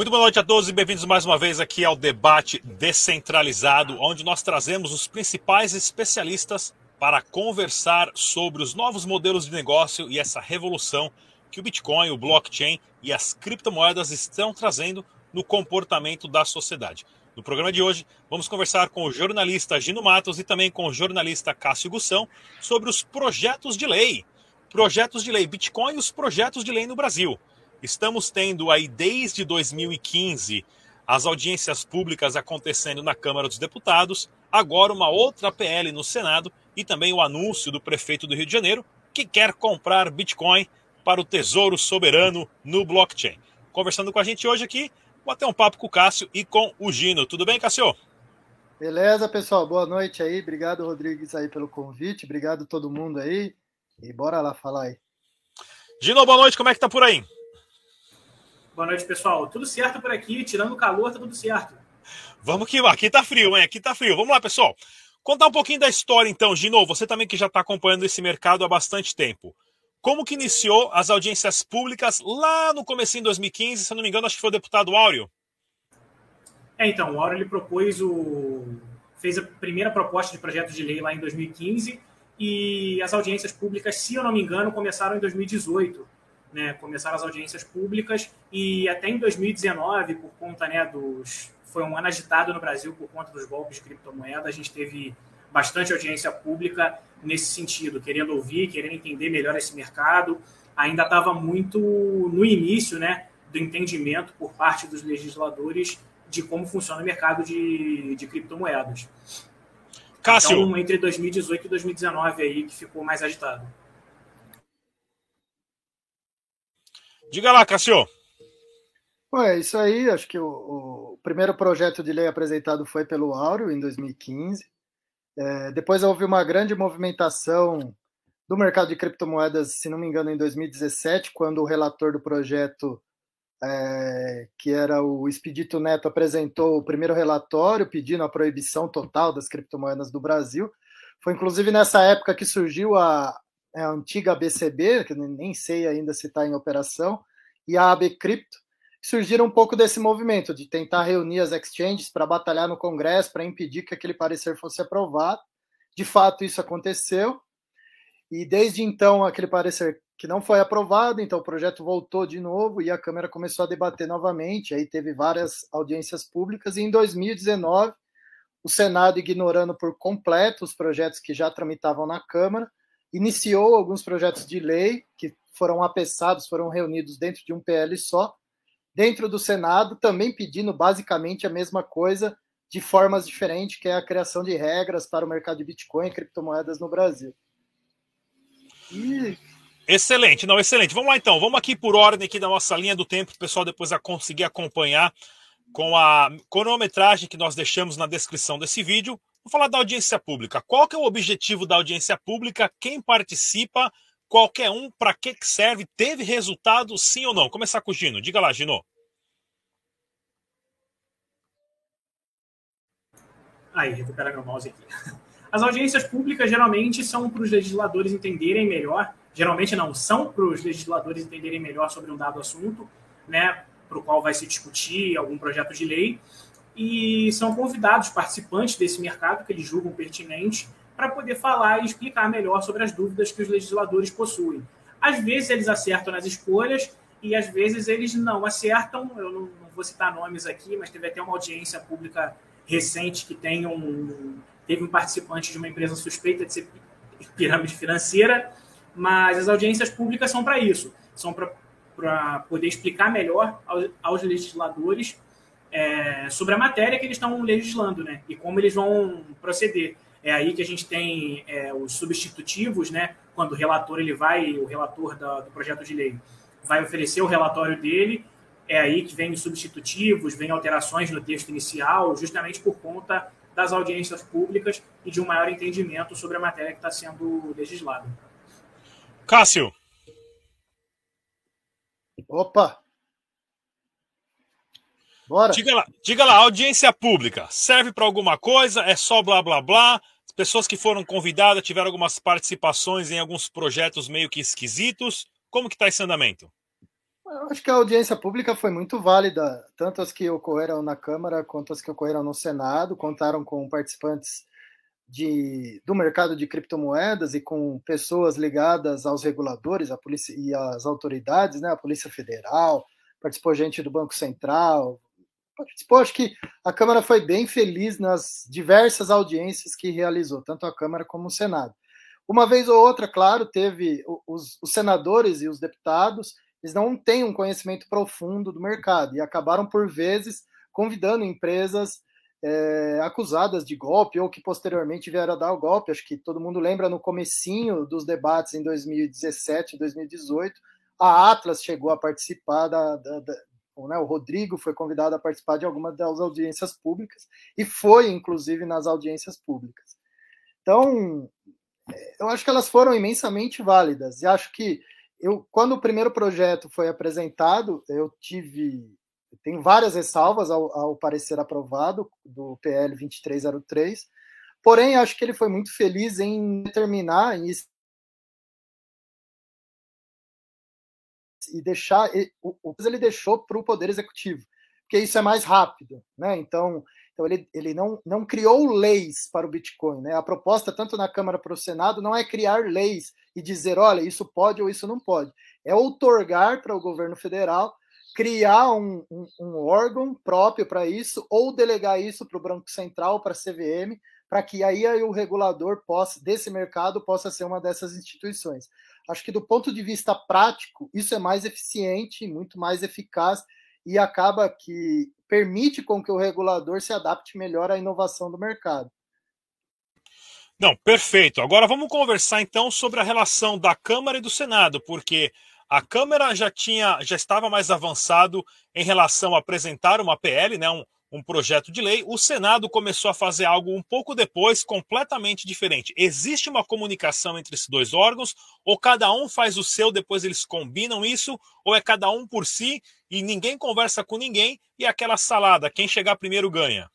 Muito boa noite a todos e bem-vindos mais uma vez aqui ao debate descentralizado, onde nós trazemos os principais especialistas para conversar sobre os novos modelos de negócio e essa revolução que o Bitcoin, o blockchain e as criptomoedas estão trazendo no comportamento da sociedade. No programa de hoje, vamos conversar com o jornalista Gino Matos e também com o jornalista Cássio Gussão sobre os projetos de lei. Projetos de lei Bitcoin e os projetos de lei no Brasil. Estamos tendo aí desde 2015 as audiências públicas acontecendo na Câmara dos Deputados, agora uma outra PL no Senado e também o anúncio do prefeito do Rio de Janeiro que quer comprar Bitcoin para o Tesouro Soberano no blockchain. Conversando com a gente hoje aqui, vou até um papo com o Cássio e com o Gino. Tudo bem, Cássio? Beleza, pessoal. Boa noite aí. Obrigado, Rodrigues, aí pelo convite. Obrigado todo mundo aí. E bora lá falar aí. Gino, boa noite. Como é que tá por aí? Boa noite, pessoal. Tudo certo por aqui, tirando o calor, tá tudo certo. Vamos que aqui tá frio, hein? Aqui tá frio. Vamos lá, pessoal. Contar um pouquinho da história, então, Gino. Você também que já está acompanhando esse mercado há bastante tempo. Como que iniciou as audiências públicas lá no começo de 2015? Se eu não me engano, acho que foi o deputado Áureo. É, então, o Áureo ele propôs o... fez a primeira proposta de projeto de lei lá em 2015 e as audiências públicas, se eu não me engano, começaram em 2018 né, começaram as audiências públicas e até em 2019, por conta né, dos. Foi um ano agitado no Brasil por conta dos golpes de criptomoeda, a gente teve bastante audiência pública nesse sentido, querendo ouvir, querendo entender melhor esse mercado. Ainda estava muito no início né, do entendimento por parte dos legisladores de como funciona o mercado de, de criptomoedas. Cássio. Então, entre 2018 e 2019 aí que ficou mais agitado. Diga lá, Cassio. É isso aí. Acho que o, o, primeiro projeto de lei apresentado foi pelo Áureo em 2015. É, depois houve uma grande movimentação do mercado de criptomoedas, se não me engano, em 2017, quando o relator do projeto, é, que era o Expedito Neto, apresentou o primeiro relatório pedindo a proibição total das criptomoedas do Brasil. Foi inclusive nessa época que surgiu a, a antiga BCB, que nem sei ainda se está em operação, e a AB Crypto, surgiram um pouco desse movimento de tentar reunir as exchanges para batalhar no Congresso, para impedir que aquele parecer fosse aprovado. De fato, isso aconteceu. E desde então, aquele parecer que não foi aprovado, então o projeto voltou de novo e a Câmara começou a debater novamente. Aí teve várias audiências públicas e em 2019, o Senado, ignorando por completo os projetos que já tramitavam na Câmara, iniciou alguns projetos de lei que foram apessados, foram reunidos dentro de um PL só, dentro do Senado, também pedindo basicamente a mesma coisa, de formas diferentes, que é a criação de regras para o mercado de Bitcoin e criptomoedas no Brasil. E... Excelente, não, excelente. Vamos lá então, vamos aqui por ordem aqui da nossa linha do tempo, o pessoal depois a conseguir acompanhar com a cronometragem que nós deixamos na descrição desse vídeo. Vamos falar da audiência pública. Qual que é o objetivo da audiência pública? Quem participa? Qualquer um? Para que serve? Teve resultado? Sim ou não? Começar com o Gino. Diga lá, Gino. Aí, recupera meu mouse aqui. As audiências públicas geralmente são para os legisladores entenderem melhor, geralmente não, são para os legisladores entenderem melhor sobre um dado assunto, né, para o qual vai se discutir algum projeto de lei, e são convidados participantes desse mercado que eles julgam pertinente para poder falar e explicar melhor sobre as dúvidas que os legisladores possuem. Às vezes eles acertam nas escolhas e às vezes eles não acertam. Eu não, não vou citar nomes aqui, mas teve até uma audiência pública recente que tem um, teve um participante de uma empresa suspeita de ser pirâmide financeira, mas as audiências públicas são para isso, são para poder explicar melhor aos, aos legisladores é, sobre a matéria que eles estão legislando, né? E como eles vão proceder. É aí que a gente tem é, os substitutivos, né? Quando o relator ele vai, o relator da, do projeto de lei vai oferecer o relatório dele, é aí que vem os substitutivos, vem alterações no texto inicial, justamente por conta das audiências públicas e de um maior entendimento sobre a matéria que está sendo legislada. Cássio. Opa! Bora. Diga lá, diga lá, audiência pública serve para alguma coisa? É só blá blá blá? As pessoas que foram convidadas tiveram algumas participações em alguns projetos meio que esquisitos. Como que está esse andamento? Eu acho que a audiência pública foi muito válida, tanto as que ocorreram na Câmara quanto as que ocorreram no Senado, contaram com participantes de, do mercado de criptomoedas e com pessoas ligadas aos reguladores a polícia, e às autoridades, né, a Polícia Federal, participou gente do Banco Central, participou, acho que a Câmara foi bem feliz nas diversas audiências que realizou, tanto a Câmara como o Senado. Uma vez ou outra, claro, teve os, os senadores e os deputados eles não têm um conhecimento profundo do mercado e acabaram, por vezes, convidando empresas é, acusadas de golpe ou que posteriormente vieram a dar o golpe. Acho que todo mundo lembra no comecinho dos debates em 2017 e 2018, a Atlas chegou a participar da, da, da né, o Rodrigo foi convidado a participar de algumas das audiências públicas e foi, inclusive, nas audiências públicas. Então, eu acho que elas foram imensamente válidas e acho que eu, quando o primeiro projeto foi apresentado, eu tive tem várias ressalvas ao, ao parecer aprovado do PL 2303, porém acho que ele foi muito feliz em determinar e, e deixar o, ele deixou para o poder executivo, porque isso é mais rápido, né? Então então, ele, ele não, não criou leis para o Bitcoin. Né? A proposta, tanto na Câmara para o Senado, não é criar leis e dizer, olha, isso pode ou isso não pode. É outorgar para o governo federal criar um, um, um órgão próprio para isso ou delegar isso para o Banco Central, para a CVM, para que aí, aí o regulador possa, desse mercado possa ser uma dessas instituições. Acho que do ponto de vista prático, isso é mais eficiente, muito mais eficaz e acaba que permite com que o regulador se adapte melhor à inovação do mercado. Não, perfeito. Agora vamos conversar então sobre a relação da Câmara e do Senado, porque a Câmara já tinha, já estava mais avançado em relação a apresentar uma PL, né, um, um projeto de lei. O Senado começou a fazer algo um pouco depois, completamente diferente. Existe uma comunicação entre esses dois órgãos, ou cada um faz o seu, depois eles combinam isso, ou é cada um por si e ninguém conversa com ninguém e aquela salada, quem chegar primeiro ganha.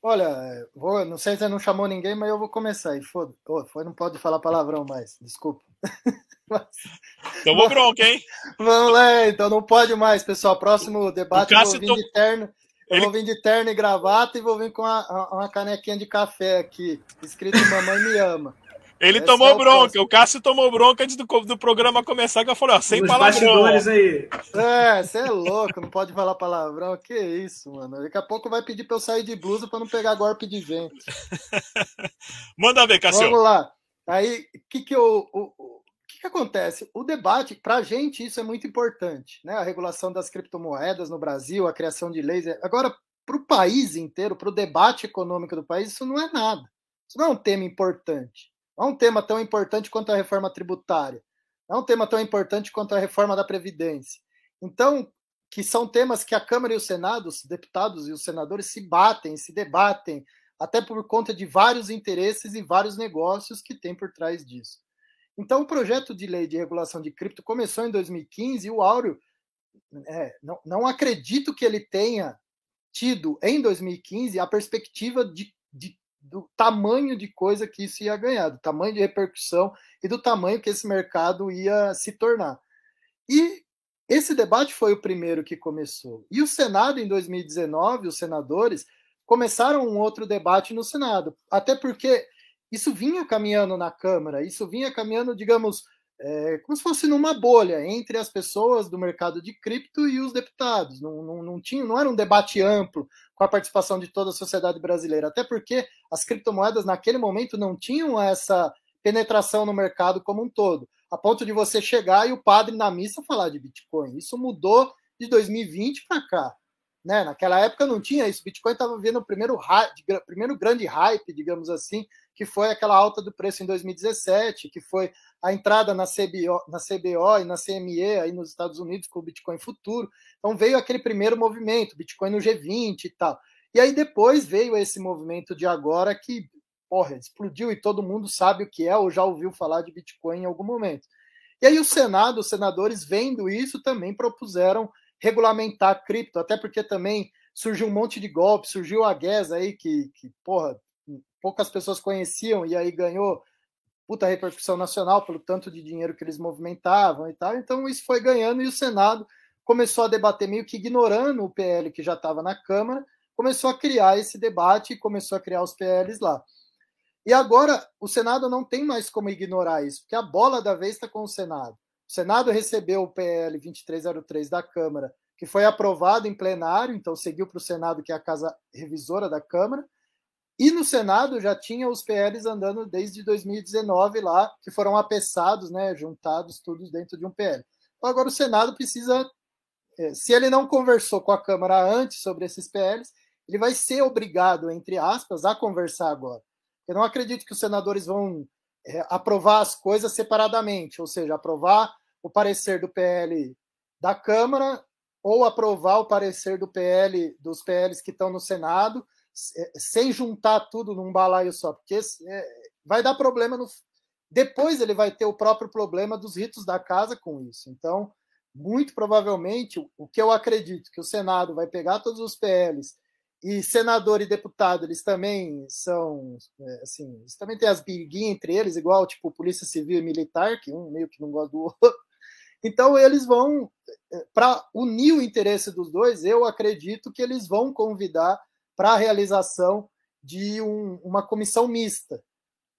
Olha, vou, não sei se você não chamou ninguém, mas eu vou começar. E foda, oh, foi, não pode falar palavrão mais, desculpa. Tomou bronca, hein? Vamos lá, então não pode mais, pessoal. Próximo debate eu vou vir de terno. Eu vou vir de terno e gravata e vou vir com uma, uma canequinha de café aqui, escrito Mamãe Me Ama. Ele Esse tomou é bronca, o Cássio tomou bronca antes do, do programa começar, que eu falei, ó, sem palavrão. aí. É, você é louco, não pode falar palavrão. Que isso, mano. Daqui a pouco vai pedir pra eu sair de blusa pra não pegar golpe de vento. Manda ver, Cássio. Vamos lá. Aí, o que que eu... O que, que acontece? O debate, para a gente, isso é muito importante, né? A regulação das criptomoedas no Brasil, a criação de leis. Agora, para o país inteiro, para o debate econômico do país, isso não é nada. Isso não é um tema importante. Não é um tema tão importante quanto a reforma tributária. Não é um tema tão importante quanto a reforma da Previdência. Então, que são temas que a Câmara e o Senado, os deputados e os senadores se batem, se debatem, até por conta de vários interesses e vários negócios que tem por trás disso. Então, o projeto de lei de regulação de cripto começou em 2015 e o Áureo, é, não, não acredito que ele tenha tido em 2015 a perspectiva de, de do tamanho de coisa que isso ia ganhar, do tamanho de repercussão e do tamanho que esse mercado ia se tornar. E esse debate foi o primeiro que começou. E o Senado, em 2019, os senadores começaram um outro debate no Senado, até porque isso vinha caminhando na Câmara, isso vinha caminhando, digamos, é, como se fosse numa bolha entre as pessoas do mercado de cripto e os deputados. Não, não, não, tinha, não era um debate amplo com a participação de toda a sociedade brasileira, até porque as criptomoedas naquele momento não tinham essa penetração no mercado como um todo, a ponto de você chegar e o padre na missa falar de Bitcoin. Isso mudou de 2020 para cá. Né? Naquela época não tinha isso. Bitcoin estava vivendo o primeiro, primeiro grande hype, digamos assim, que foi aquela alta do preço em 2017, que foi a entrada na CBO, na CBO e na CME aí nos Estados Unidos com o Bitcoin futuro. Então veio aquele primeiro movimento, Bitcoin no G20 e tal. E aí depois veio esse movimento de agora que, porra, explodiu e todo mundo sabe o que é ou já ouviu falar de Bitcoin em algum momento. E aí o Senado, os senadores, vendo isso, também propuseram regulamentar cripto, até porque também surgiu um monte de golpe, surgiu a Guess aí, que, que, porra, poucas pessoas conheciam, e aí ganhou puta repercussão nacional pelo tanto de dinheiro que eles movimentavam e tal. Então isso foi ganhando e o Senado começou a debater meio que ignorando o PL que já estava na Câmara, começou a criar esse debate e começou a criar os PLs lá. E agora o Senado não tem mais como ignorar isso, porque a bola da vez está com o Senado. O Senado recebeu o PL 2303 da Câmara, que foi aprovado em plenário, então seguiu para o Senado, que é a casa revisora da Câmara. E no Senado já tinha os PLs andando desde 2019 lá, que foram apessados, né, juntados todos dentro de um PL. Então agora o Senado precisa, é, se ele não conversou com a Câmara antes sobre esses PLs, ele vai ser obrigado, entre aspas, a conversar agora. Eu não acredito que os senadores vão é, aprovar as coisas separadamente, ou seja, aprovar o parecer do PL da Câmara ou aprovar o parecer do PL dos PLs que estão no Senado, sem juntar tudo num balaio só, porque é, vai dar problema no depois ele vai ter o próprio problema dos ritos da casa com isso. Então, muito provavelmente, o que eu acredito que o Senado vai pegar todos os PLs e senador e deputado, eles também são, é, assim, eles também têm as briguinhas entre eles, igual, tipo, polícia civil e militar, que um meio que não gosta do outro. Então, eles vão, é, para unir o interesse dos dois, eu acredito que eles vão convidar para a realização de um, uma comissão mista,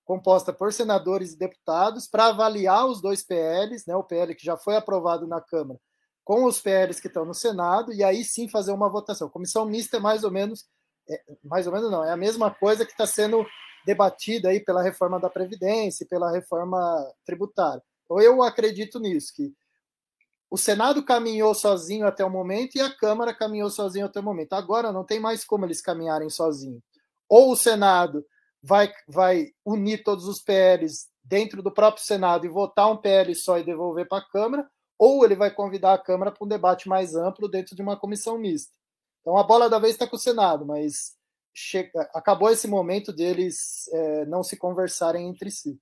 composta por senadores e deputados, para avaliar os dois PLs, né, o PL que já foi aprovado na Câmara com os PLs que estão no Senado e aí sim fazer uma votação. Comissão mista é mais ou menos, é, mais ou menos não, é a mesma coisa que está sendo debatida aí pela reforma da Previdência, pela reforma tributária. Então eu acredito nisso, que o Senado caminhou sozinho até o momento e a Câmara caminhou sozinho até o momento. Agora não tem mais como eles caminharem sozinhos. Ou o Senado vai, vai unir todos os PLs dentro do próprio Senado e votar um PL só e devolver para a Câmara, ou ele vai convidar a Câmara para um debate mais amplo dentro de uma comissão mista. Então a bola da vez está com o Senado, mas chega, acabou esse momento deles é, não se conversarem entre si.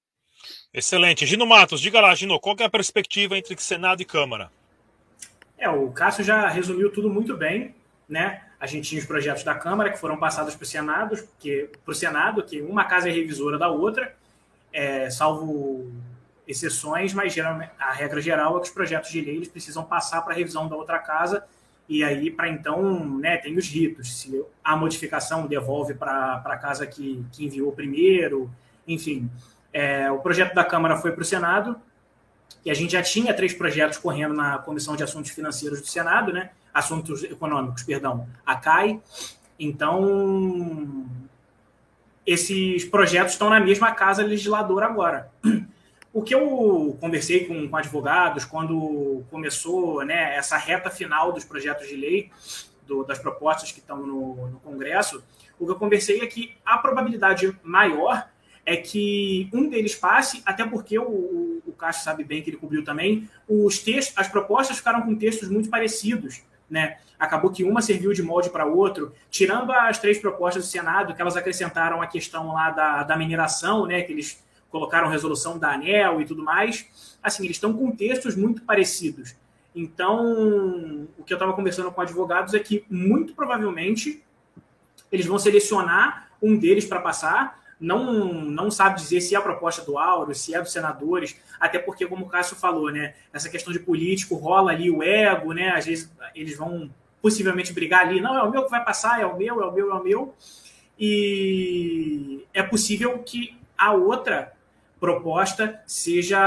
Excelente. Gino Matos, diga lá, Gino, qual é a perspectiva entre Senado e Câmara? É, o Cássio já resumiu tudo muito bem, né? A gente tinha os projetos da Câmara que foram passados para o Senado, que o Senado, que uma casa é revisora da outra, é, salvo exceções, mas geralmente, a regra geral é que os projetos de lei eles precisam passar para a revisão da outra casa e aí para então né, tem os ritos. Se a modificação devolve para a casa que, que enviou primeiro, enfim. É, o projeto da Câmara foi para o Senado e a gente já tinha três projetos correndo na Comissão de Assuntos Financeiros do Senado, né? Assuntos Econômicos, perdão, a CAI. Então, esses projetos estão na mesma casa legisladora agora. O que eu conversei com, com advogados quando começou né, essa reta final dos projetos de lei, do, das propostas que estão no, no Congresso, o que eu conversei é que a probabilidade maior é que um deles passe, até porque o, o, o Cássio sabe bem que ele cobriu também, os textos, as propostas ficaram com textos muito parecidos. Né? Acabou que uma serviu de molde para outro, tirando as três propostas do Senado, que elas acrescentaram a questão lá da, da mineração, né? que eles colocaram resolução da ANEL e tudo mais. Assim, eles estão com textos muito parecidos. Então, o que eu estava conversando com advogados é que, muito provavelmente, eles vão selecionar um deles para passar. Não, não sabe dizer se é a proposta do Auro, se é dos senadores, até porque, como o Cássio falou, né, essa questão de político rola ali o ego, né? Às vezes eles vão possivelmente brigar ali, não, é o meu que vai passar, é o meu, é o meu, é o meu. E é possível que a outra proposta seja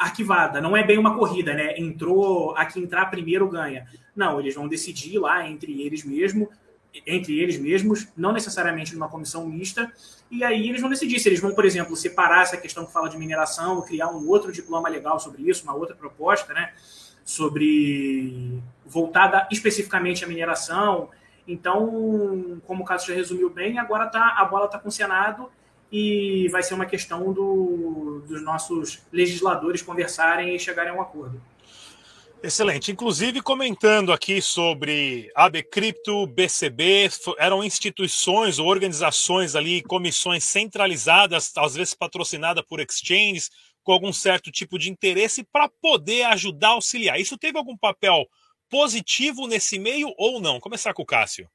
arquivada. Não é bem uma corrida, né? Entrou, a que entrar primeiro ganha. Não, eles vão decidir lá entre eles mesmos, entre eles mesmos, não necessariamente numa comissão mista, e aí eles vão decidir se eles vão, por exemplo, separar essa questão que fala de mineração, criar um outro diploma legal sobre isso, uma outra proposta, né? Sobre voltada especificamente à mineração. Então, como o caso já resumiu bem, agora tá, a bola está com o Senado e vai ser uma questão do, dos nossos legisladores conversarem e chegarem a um acordo. Excelente. Inclusive, comentando aqui sobre ABCripto, BCB, eram instituições ou organizações ali, comissões centralizadas, às vezes patrocinadas por exchanges, com algum certo tipo de interesse para poder ajudar auxiliar. Isso teve algum papel positivo nesse meio ou não? Começar com o Cássio.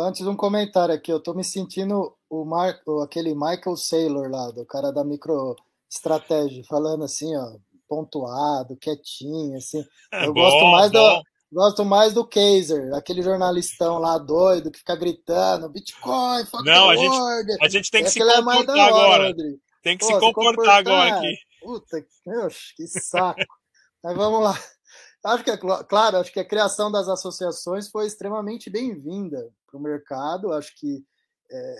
Antes um comentário aqui, eu estou me sentindo o Mar... aquele Michael Saylor lá, do cara da microestratégia, falando assim, ó, pontuado, quietinho, assim. É, eu bom, gosto mais bom. do gosto mais do Kaiser, aquele jornalistão lá doido que fica gritando Bitcoin, fuck Não, a gente, a gente tem que se é comportar é agora. Rodrigo. Tem que Pô, se comportar, comportar agora aqui. Puta, meu, que saco. Mas vamos lá. Acho que é claro, acho que a criação das associações foi extremamente bem-vinda para o mercado. Acho que é,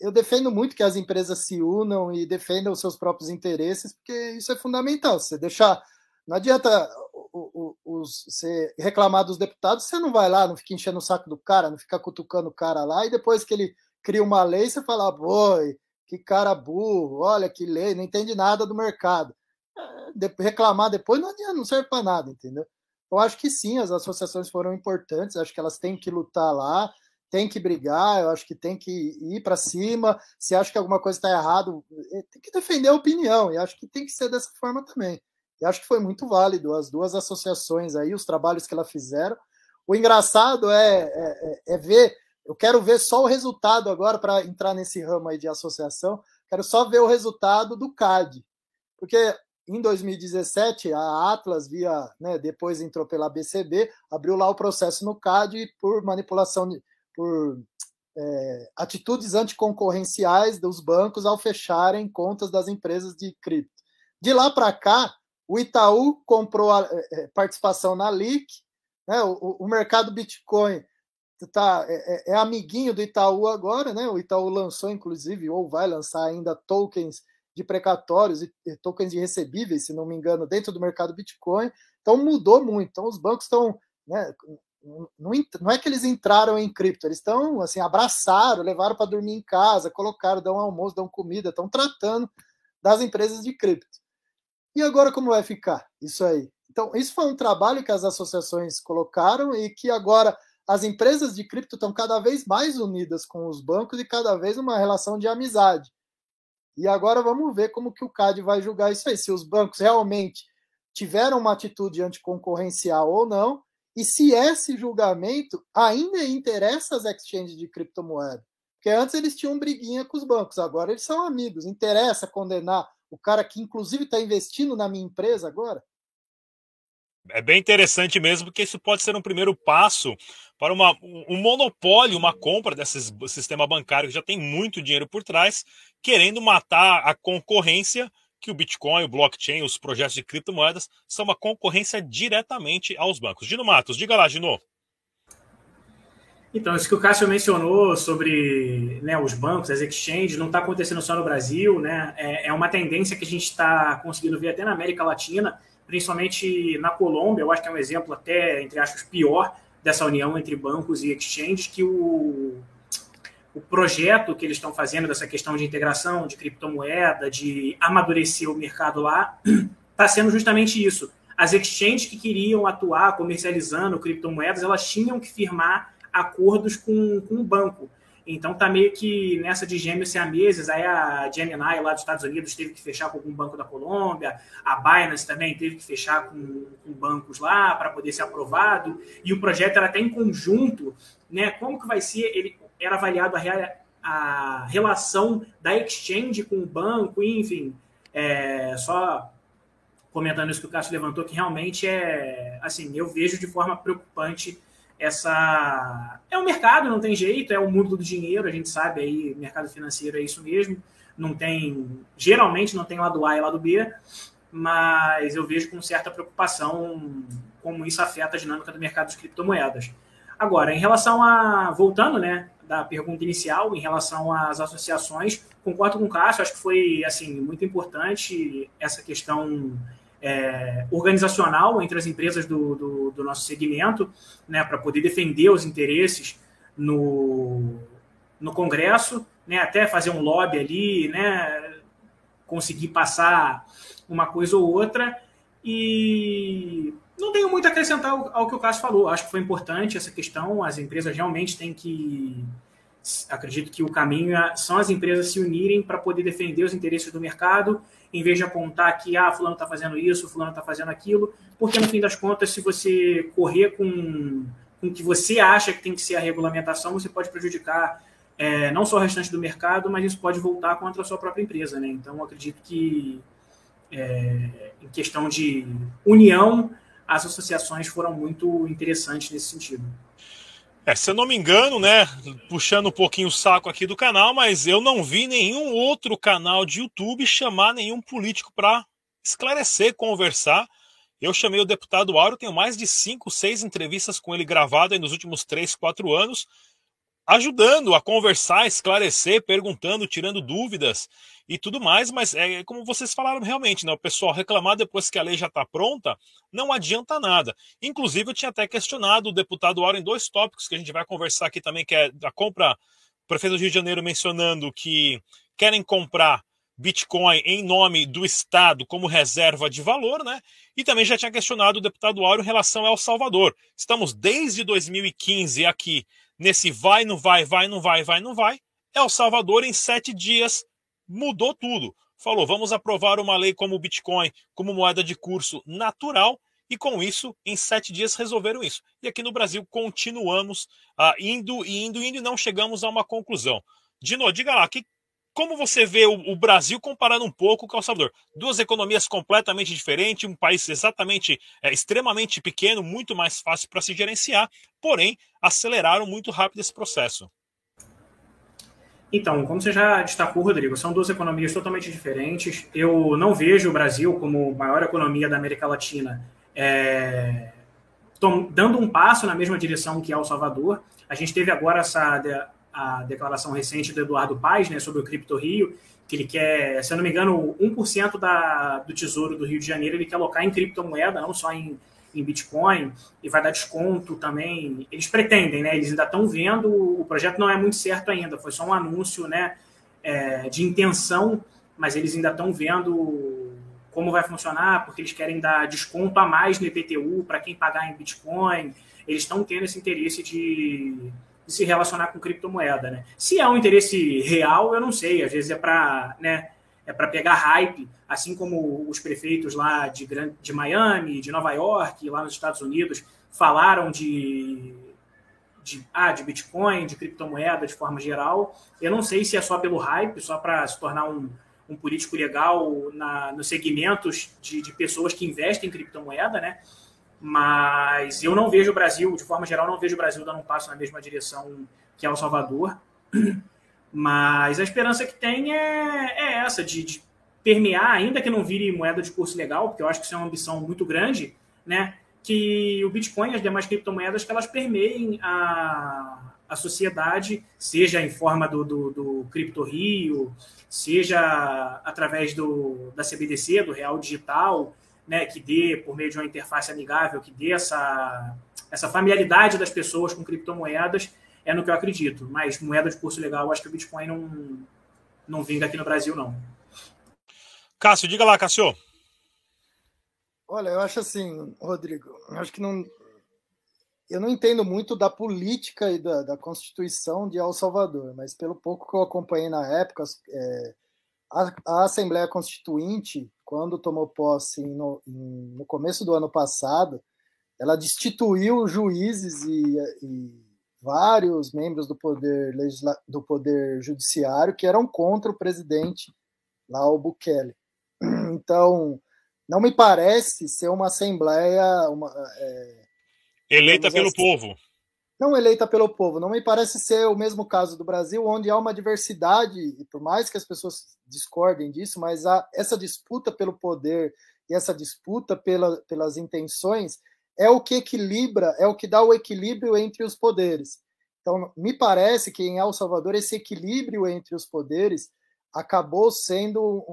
eu defendo muito que as empresas se unam e defendam os seus próprios interesses, porque isso é fundamental. Você deixar. Não adianta os, você reclamar dos deputados, você não vai lá, não fica enchendo o saco do cara, não fica cutucando o cara lá, e depois que ele cria uma lei, você fala, boi, que cara burro, olha que lei, não entende nada do mercado. É, reclamar depois não adianta, não serve para nada, entendeu? Eu acho que sim, as associações foram importantes, acho que elas têm que lutar lá, tem que brigar, eu acho que tem que ir para cima. Se acha que alguma coisa está errado, é, tem que defender a opinião, e acho que tem que ser dessa forma também. E acho que foi muito válido as duas associações aí, os trabalhos que elas fizeram. O engraçado é, é, é ver, eu quero ver só o resultado agora para entrar nesse ramo aí de associação, quero só ver o resultado do CAD. Porque em 2017, a Atlas, via, né, depois entrou pela BCB, abriu lá o processo no CAD por manipulação de, por é, atitudes anticoncorrenciais dos bancos ao fecharem contas das empresas de cripto. De lá para cá, o Itaú comprou a é, é participação na LIC, né, o, o mercado Bitcoin tá, é, é, é, amiguinho do Itaú agora, né? O Itaú lançou, inclusive, ou vai lançar ainda tokens de precatórios e, e tokens de recebíveis, se não me engano, dentro do mercado Bitcoin. Então mudou muito. Então os bancos estão né, não, não é que eles entraram em cripto, eles estão assim, abraçaram, levaram para dormir em casa, colocaram, dão almoço, dão comida, estão tratando das empresas de cripto. E agora como vai ficar isso aí? Então, isso foi um trabalho que as associações colocaram e que agora as empresas de cripto estão cada vez mais unidas com os bancos e cada vez uma relação de amizade. E agora vamos ver como que o CAD vai julgar isso aí, se os bancos realmente tiveram uma atitude anticoncorrencial ou não, e se esse julgamento ainda interessa as exchanges de criptomoeda. Porque antes eles tinham briguinha com os bancos, agora eles são amigos. Interessa condenar o cara que, inclusive, está investindo na minha empresa agora? É bem interessante mesmo, porque isso pode ser um primeiro passo para uma, um monopólio, uma compra desse sistema bancário que já tem muito dinheiro por trás, querendo matar a concorrência que o Bitcoin, o blockchain, os projetos de criptomoedas são uma concorrência diretamente aos bancos. Gino Matos, diga lá, Gino. Então, isso que o Cássio mencionou sobre né, os bancos, as exchanges, não está acontecendo só no Brasil, né? É, é uma tendência que a gente está conseguindo ver até na América Latina, principalmente na Colômbia. Eu acho que é um exemplo até, entre aspas, pior dessa união entre bancos e exchanges, que o, o projeto que eles estão fazendo dessa questão de integração de criptomoeda, de amadurecer o mercado lá, está sendo justamente isso. As exchanges que queriam atuar comercializando criptomoedas, elas tinham que firmar acordos com, com o banco. Então tá meio que nessa de gêmeos meses, aí a Gemini lá dos Estados Unidos teve que fechar com algum banco da Colômbia, a Binance também teve que fechar com, com bancos lá para poder ser aprovado, e o projeto era até em conjunto, né? Como que vai ser? Ele, era avaliado a, a relação da exchange com o banco, enfim, é, só comentando isso que o Cássio levantou, que realmente é, assim, eu vejo de forma preocupante essa... É o mercado, não tem jeito, é o mundo do dinheiro, a gente sabe aí, mercado financeiro é isso mesmo, não tem, geralmente não tem lado A e lado B, mas eu vejo com certa preocupação como isso afeta a dinâmica do mercado de criptomoedas. Agora, em relação a, voltando, né, da pergunta inicial em relação às associações. Concordo com o Cássio, acho que foi assim muito importante essa questão é, organizacional entre as empresas do, do, do nosso segmento, né, para poder defender os interesses no, no Congresso, né, até fazer um lobby ali, né, conseguir passar uma coisa ou outra. E não tenho muito a acrescentar ao, ao, que o Cássio falou. Acho que foi importante essa questão. As empresas realmente têm que acredito que o caminho é, são as empresas se unirem para poder defender os interesses do mercado, em vez de apontar que ah, fulano está fazendo isso, fulano está fazendo aquilo, porque no fim das contas, se você correr com, com o que você acha que tem que ser a regulamentação, você pode prejudicar é, não só o restante do mercado, mas isso pode voltar contra a sua própria empresa. Né? Então, acredito que é, em questão de união, as associações foram muito interessantes nesse sentido. É, se eu não me engano, né, puxando um pouquinho o saco aqui do canal, mas eu não vi nenhum outro canal de YouTube chamar nenhum político para esclarecer, conversar. Eu chamei o deputado Auro, tenho mais de cinco, seis entrevistas com ele gravadas nos últimos três, quatro anos ajudando a conversar, esclarecer, perguntando, tirando dúvidas e tudo mais, mas é como vocês falaram realmente, né? O pessoal reclamar depois que a lei já está pronta, não adianta nada. Inclusive, eu tinha até questionado o deputado Auro em dois tópicos que a gente vai conversar aqui também, que é a compra, o prefeito do Rio de Janeiro mencionando que querem comprar Bitcoin em nome do Estado como reserva de valor, né? E também já tinha questionado o deputado Auro em relação ao Salvador. Estamos desde 2015 aqui nesse vai, não vai, vai, não vai, vai, não vai, El Salvador, em sete dias, mudou tudo. Falou: vamos aprovar uma lei como o Bitcoin, como moeda de curso natural, e com isso, em sete dias, resolveram isso. E aqui no Brasil, continuamos uh, indo e indo, indo, e não chegamos a uma conclusão. Dino, diga lá, que, como você vê o, o, Brasil comparando um pouco com o El Salvador? Duas economias completamente diferentes, um país exatamente, é, extremamente pequeno, muito mais fácil para se gerenciar, porém aceleraram muito rápido esse processo. Então, como você já destacou, Rodrigo, são duas economias totalmente diferentes. Eu não vejo o Brasil como maior economia da América Latina é, dando um passo na mesma direção que El Salvador. A gente teve agora essa a declaração recente do Eduardo Paes né, sobre o Cripto Rio, que ele quer, se eu não me engano, 1% da, do tesouro do Rio de Janeiro ele quer alocar em criptomoeda, não só em, em Bitcoin, e vai dar desconto também. Eles pretendem, né? Eles ainda estão vendo, o projeto não é muito certo ainda, foi só um anúncio né, é, de intenção, mas eles ainda estão vendo como vai funcionar, porque eles querem dar desconto a mais no IPTU para quem pagar em Bitcoin. Eles estão tendo esse interesse de se relacionar com criptomoeda, né? Se é um interesse real, eu não sei. Às vezes é para, né? É para pegar hype, assim como os prefeitos lá de, de Miami, de Nova York, lá nos Estados Unidos, falaram de, de, ah, de Bitcoin, de criptomoeda de forma geral. Eu não sei se é só pelo hype, só para se tornar um, um político legal na, nos segmentos de, de pessoas que investem em criptomoeda, né? Mas eu não vejo o Brasil, de forma geral, não vejo o Brasil dando um passo na mesma direção que o Salvador. Mas a esperança que tem é, é essa, de, de, permear, ainda que não vire moeda de curso legal, porque eu acho que isso é uma ambição muito grande, né? Que o Bitcoin e as demais criptomoedas que elas permeiem a, a sociedade, seja em forma do, do, do Cripto Rio, seja através do, da CBDC, do Real Digital, né, que dê, por meio de uma interface amigável, que dê essa, essa familiaridade das pessoas com criptomoedas, é no que eu acredito. Mas moeda de curso legal, eu acho que o Bitcoin não, não vinga aqui no Brasil, não. Cássio, diga lá, Cássio. Olha, eu acho assim, Rodrigo, eu acho que não. Eu não entendo muito da política e da, da Constituição de El Salvador, mas pelo pouco que eu acompanhei na época, é, a, a Assembleia Constituinte quando tomou posse no, no começo do ano passado, ela destituiu juízes e, e vários membros do poder legisla, do poder judiciário que eram contra o presidente lá o Bukele. Então, não me parece ser uma assembleia uma, é, eleita pelo assim, povo não eleita pelo povo. Não me parece ser o mesmo caso do Brasil, onde há uma diversidade, e por mais que as pessoas discordem disso, mas há essa disputa pelo poder e essa disputa pela, pelas intenções é o que equilibra, é o que dá o equilíbrio entre os poderes. Então, me parece que em El Salvador esse equilíbrio entre os poderes acabou sendo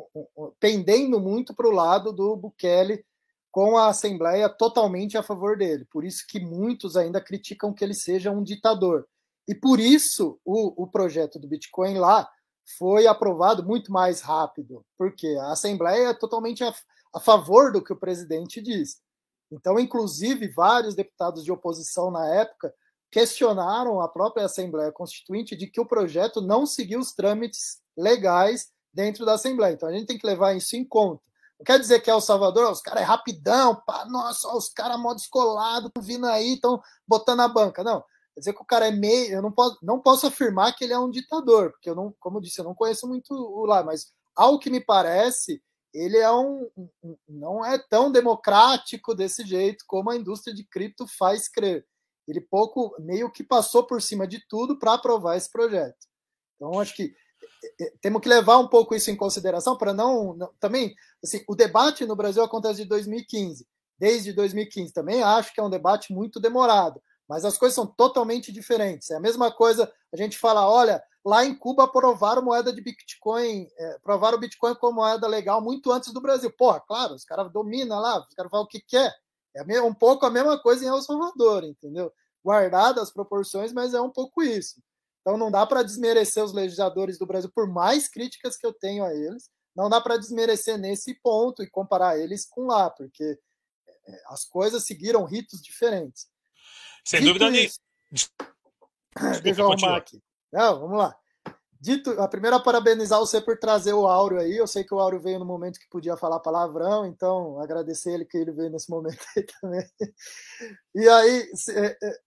pendendo muito para o lado do Bukele com a Assembleia totalmente a favor dele. Por isso que muitos ainda criticam que ele seja um ditador. E por isso o, o projeto do Bitcoin lá foi aprovado muito mais rápido, porque a Assembleia é totalmente a, a favor do que o presidente diz. Então, inclusive, vários deputados de oposição na época questionaram a própria Assembleia Constituinte de que o projeto não seguiu os trâmites legais dentro da Assembleia. Então a gente tem que levar isso em conta. Não quer dizer que é o Salvador, os caras é rapidão, pá, nossa, os caras modo descolado, vindo aí, estão botando a banca. Não. Quer dizer que o cara é meio. Eu não posso, não posso afirmar que ele é um ditador, porque eu não, como eu disse, eu não conheço muito o lá, mas ao que me parece, ele é um, não é tão democrático desse jeito como a indústria de cripto faz crer. Ele pouco, meio que passou por cima de tudo para aprovar esse projeto. Então, acho que temos que levar um pouco isso em consideração para não, não, também assim o debate no Brasil acontece de 2015 desde 2015 também acho que é um debate muito demorado mas as coisas são totalmente diferentes. É a mesma coisa a gente fala olha lá em Cuba aprovaram moeda de Bitcoin é, o Bitcoin como moeda legal muito antes do Brasil. Porra claro os caras dominam lá os caras falam o que quer. É um pouco a mesma coisa em El Salvador entendeu? Guardado as proporções mas é um pouco isso então não dá para desmerecer os legisladores do Brasil, por mais críticas que eu tenho a eles, não dá para desmerecer nesse ponto e comparar eles com lá, porque é, as coisas seguiram ritos diferentes. Sem Dito dúvida nenhuma. Deixa eu arrumar aqui. Não, vamos lá. Dito, a primeira parabenizar você por trazer o Áureo aí. Eu sei que o Áureo veio no momento que podia falar palavrão, então agradecer ele que ele veio nesse momento aí também. E aí, é, é,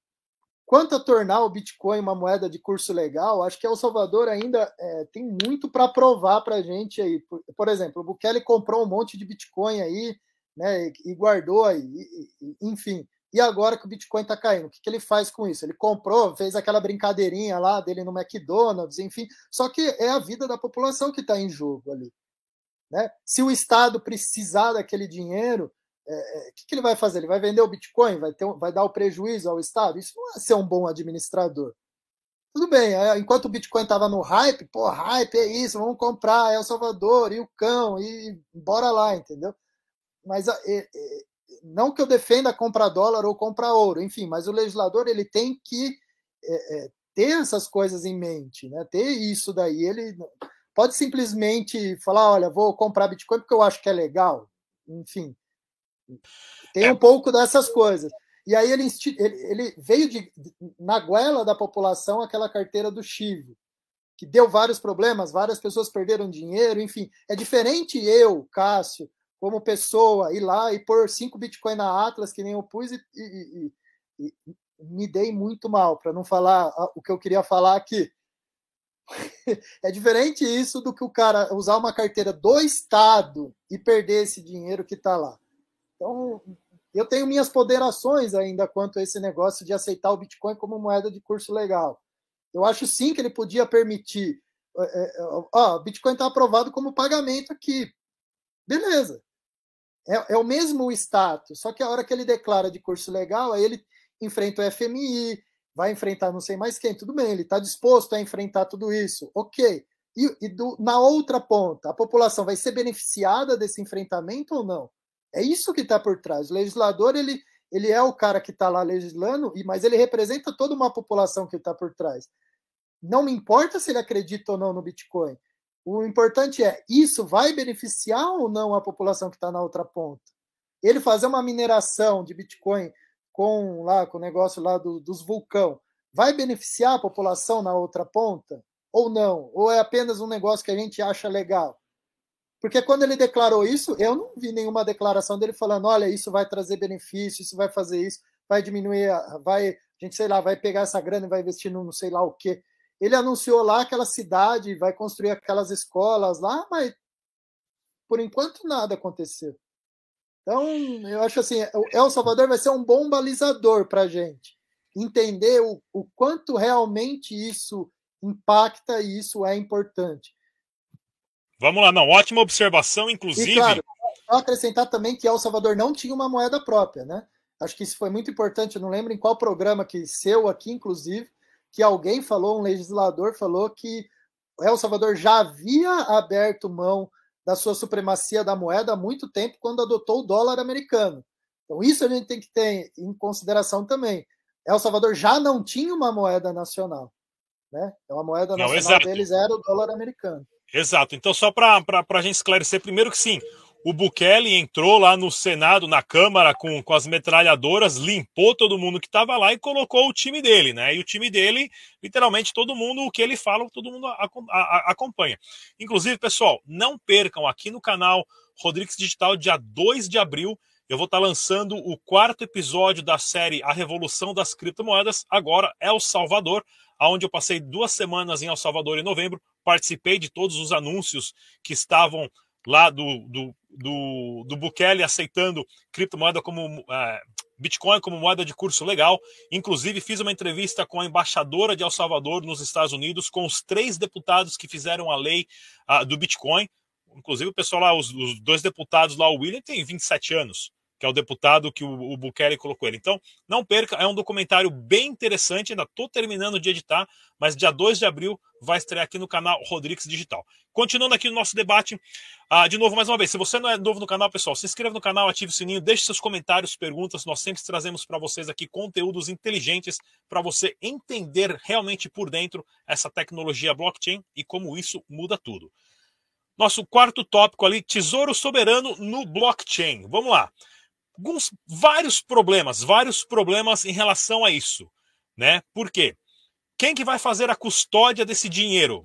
Quanto a tornar o Bitcoin uma moeda de curso legal, acho que El Salvador ainda é, tem muito para provar para a gente aí. Por, por, exemplo, o Bukele comprou um monte de Bitcoin aí, né, e, e guardou aí, e, e, enfim. E agora que o Bitcoin está caindo, o que, que ele faz com isso? Ele comprou, fez aquela brincadeirinha lá dele no McDonald's, enfim. Só que é a vida da população que está em jogo ali. Né? Se o Estado precisar daquele dinheiro, é, é, que, que, ele vai fazer? Ele vai vender o Bitcoin? Vai, ter, vai dar o prejuízo ao Estado? Isso não é ser um bom administrador. Tudo bem, é, enquanto o Bitcoin estava no hype, pô, hype é isso, vamos comprar, é o Salvador, e o cão, e bora lá, entendeu? Mas é, é, não que eu defenda comprar dólar ou comprar ouro, enfim, mas o legislador ele tem que ter essas coisas em mente, né? ter isso daí. Ele pode simplesmente falar, olha, vou comprar Bitcoin porque eu acho que é legal, enfim, tem é. um pouco dessas coisas. E aí ele, ele, ele veio de, na goela da população aquela carteira do Chivo, que deu vários problemas, várias pessoas perderam dinheiro, enfim. É diferente eu, Cássio, como pessoa, ir lá e pôr cinco Bitcoin na Atlas, que nem eu pus, e, e, e, e me dei muito mal, para não falar o que eu queria falar aqui. é diferente isso do que o cara usar uma carteira do Estado e perder esse dinheiro que está lá. Então, eu tenho minhas ponderações ainda quanto a esse negócio de aceitar o Bitcoin como moeda de curso legal. Eu acho sim que ele podia permitir. É, é, ó, o Bitcoin está aprovado como pagamento aqui. Beleza. É, é, o mesmo status, só que a hora que ele declara de curso legal, aí ele enfrenta o FMI, vai enfrentar não sei mais quem, tudo bem, ele está disposto a enfrentar tudo isso, ok. E, e do, na outra ponta, a população vai ser beneficiada desse enfrentamento ou não? É isso que está por trás. O legislador ele, ele é o cara que está lá legislando, mas ele representa toda uma população que está por trás. Não me importa se ele acredita ou não no Bitcoin. O importante é isso vai beneficiar ou não a população que está na outra ponta. Ele fazer uma mineração de Bitcoin com lá com o negócio lá do, dos vulcão vai beneficiar a população na outra ponta ou não? Ou é apenas um negócio que a gente acha legal? Porque quando ele declarou isso, eu não vi nenhuma declaração dele falando: olha, isso vai trazer benefício, isso vai fazer isso, vai diminuir, vai, a gente sei lá, vai pegar essa grana e vai investir no não sei lá o quê. Ele anunciou lá aquela cidade, vai construir aquelas escolas lá, mas por enquanto nada aconteceu. Então, eu acho assim, o El Salvador vai ser um bom balizador para a gente entender o, o quanto realmente isso impacta e isso é importante. Vamos lá, não. Ótima observação, inclusive. E, claro, acrescentar também que El Salvador não tinha uma moeda própria, né? Acho que isso foi muito importante. Eu não lembro em qual programa que seu aqui, inclusive, que alguém falou, um legislador falou que El Salvador já havia aberto mão da sua supremacia da moeda há muito tempo quando adotou o dólar americano. Então, isso a gente tem que ter em consideração também. El Salvador já não tinha uma moeda nacional. Né? Então, a moeda nacional não, deles era o dólar americano. Exato. Então, só para a gente esclarecer, primeiro que sim, o Bukele entrou lá no Senado, na Câmara, com, com as metralhadoras, limpou todo mundo que estava lá e colocou o time dele, né? E o time dele, literalmente, todo mundo, o que ele fala, todo mundo a, a, acompanha. Inclusive, pessoal, não percam aqui no canal Rodrigues Digital, dia 2 de abril, eu vou estar lançando o quarto episódio da série A Revolução das Criptomoedas, agora El Salvador, onde eu passei duas semanas em El Salvador em novembro, participei de todos os anúncios que estavam lá do, do, do, do Bukele aceitando criptomoeda como é, Bitcoin como moeda de curso legal. Inclusive, fiz uma entrevista com a embaixadora de El Salvador nos Estados Unidos, com os três deputados que fizeram a lei uh, do Bitcoin. Inclusive, o pessoal lá, os, os, dois deputados lá, o William tem 27 anos que é o deputado que o, o Bukele colocou ele. Então, não perca, é um documentário bem interessante, ainda estou terminando de editar, mas dia 2 de abril vai estrear aqui no canal Rodrigues Digital. Continuando aqui no nosso debate, ah, de novo, mais uma vez, se você não é novo no canal, pessoal, se inscreva no canal, ative o sininho, deixe seus comentários, perguntas, nós sempre trazemos para vocês aqui conteúdos inteligentes para você entender realmente por dentro essa tecnologia blockchain e como isso muda tudo. Nosso quarto tópico ali, tesouro soberano no blockchain. Vamos lá alguns vários problemas, vários problemas em relação a isso, né? Por quê? Quem que vai fazer a custódia desse dinheiro?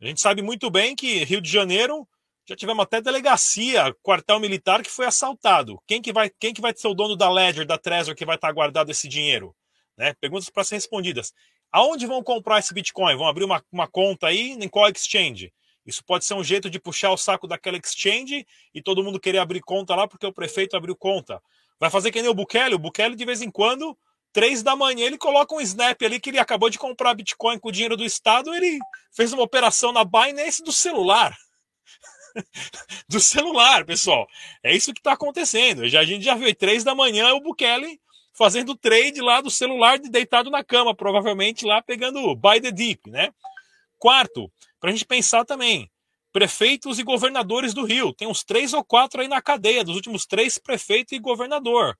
A gente sabe muito bem que Rio de Janeiro já tivemos até delegacia, quartel militar que foi assaltado. Quem que vai, quem que vai ser o dono da Ledger, da Trezor que vai estar guardado esse dinheiro? Né? Perguntas para ser respondidas. Aonde vão comprar esse Bitcoin? Vão abrir uma, uma conta aí em qual exchange? Isso pode ser um jeito de puxar o saco daquela exchange e todo mundo querer abrir conta lá porque o prefeito abriu conta. Vai fazer que nem o Bukele. O Bukele, de vez em quando, três da manhã, ele coloca um snap ali que ele acabou de comprar Bitcoin com o dinheiro do Estado. Ele fez uma operação na Binance do celular. do celular, pessoal. É isso que está acontecendo. Já, a gente já viu três da manhã o Bukele fazendo trade lá do celular deitado na cama, provavelmente lá pegando buy the deep, né? Quarto, para a gente pensar também, prefeitos e governadores do Rio. Tem uns três ou quatro aí na cadeia, dos últimos três prefeito e governador.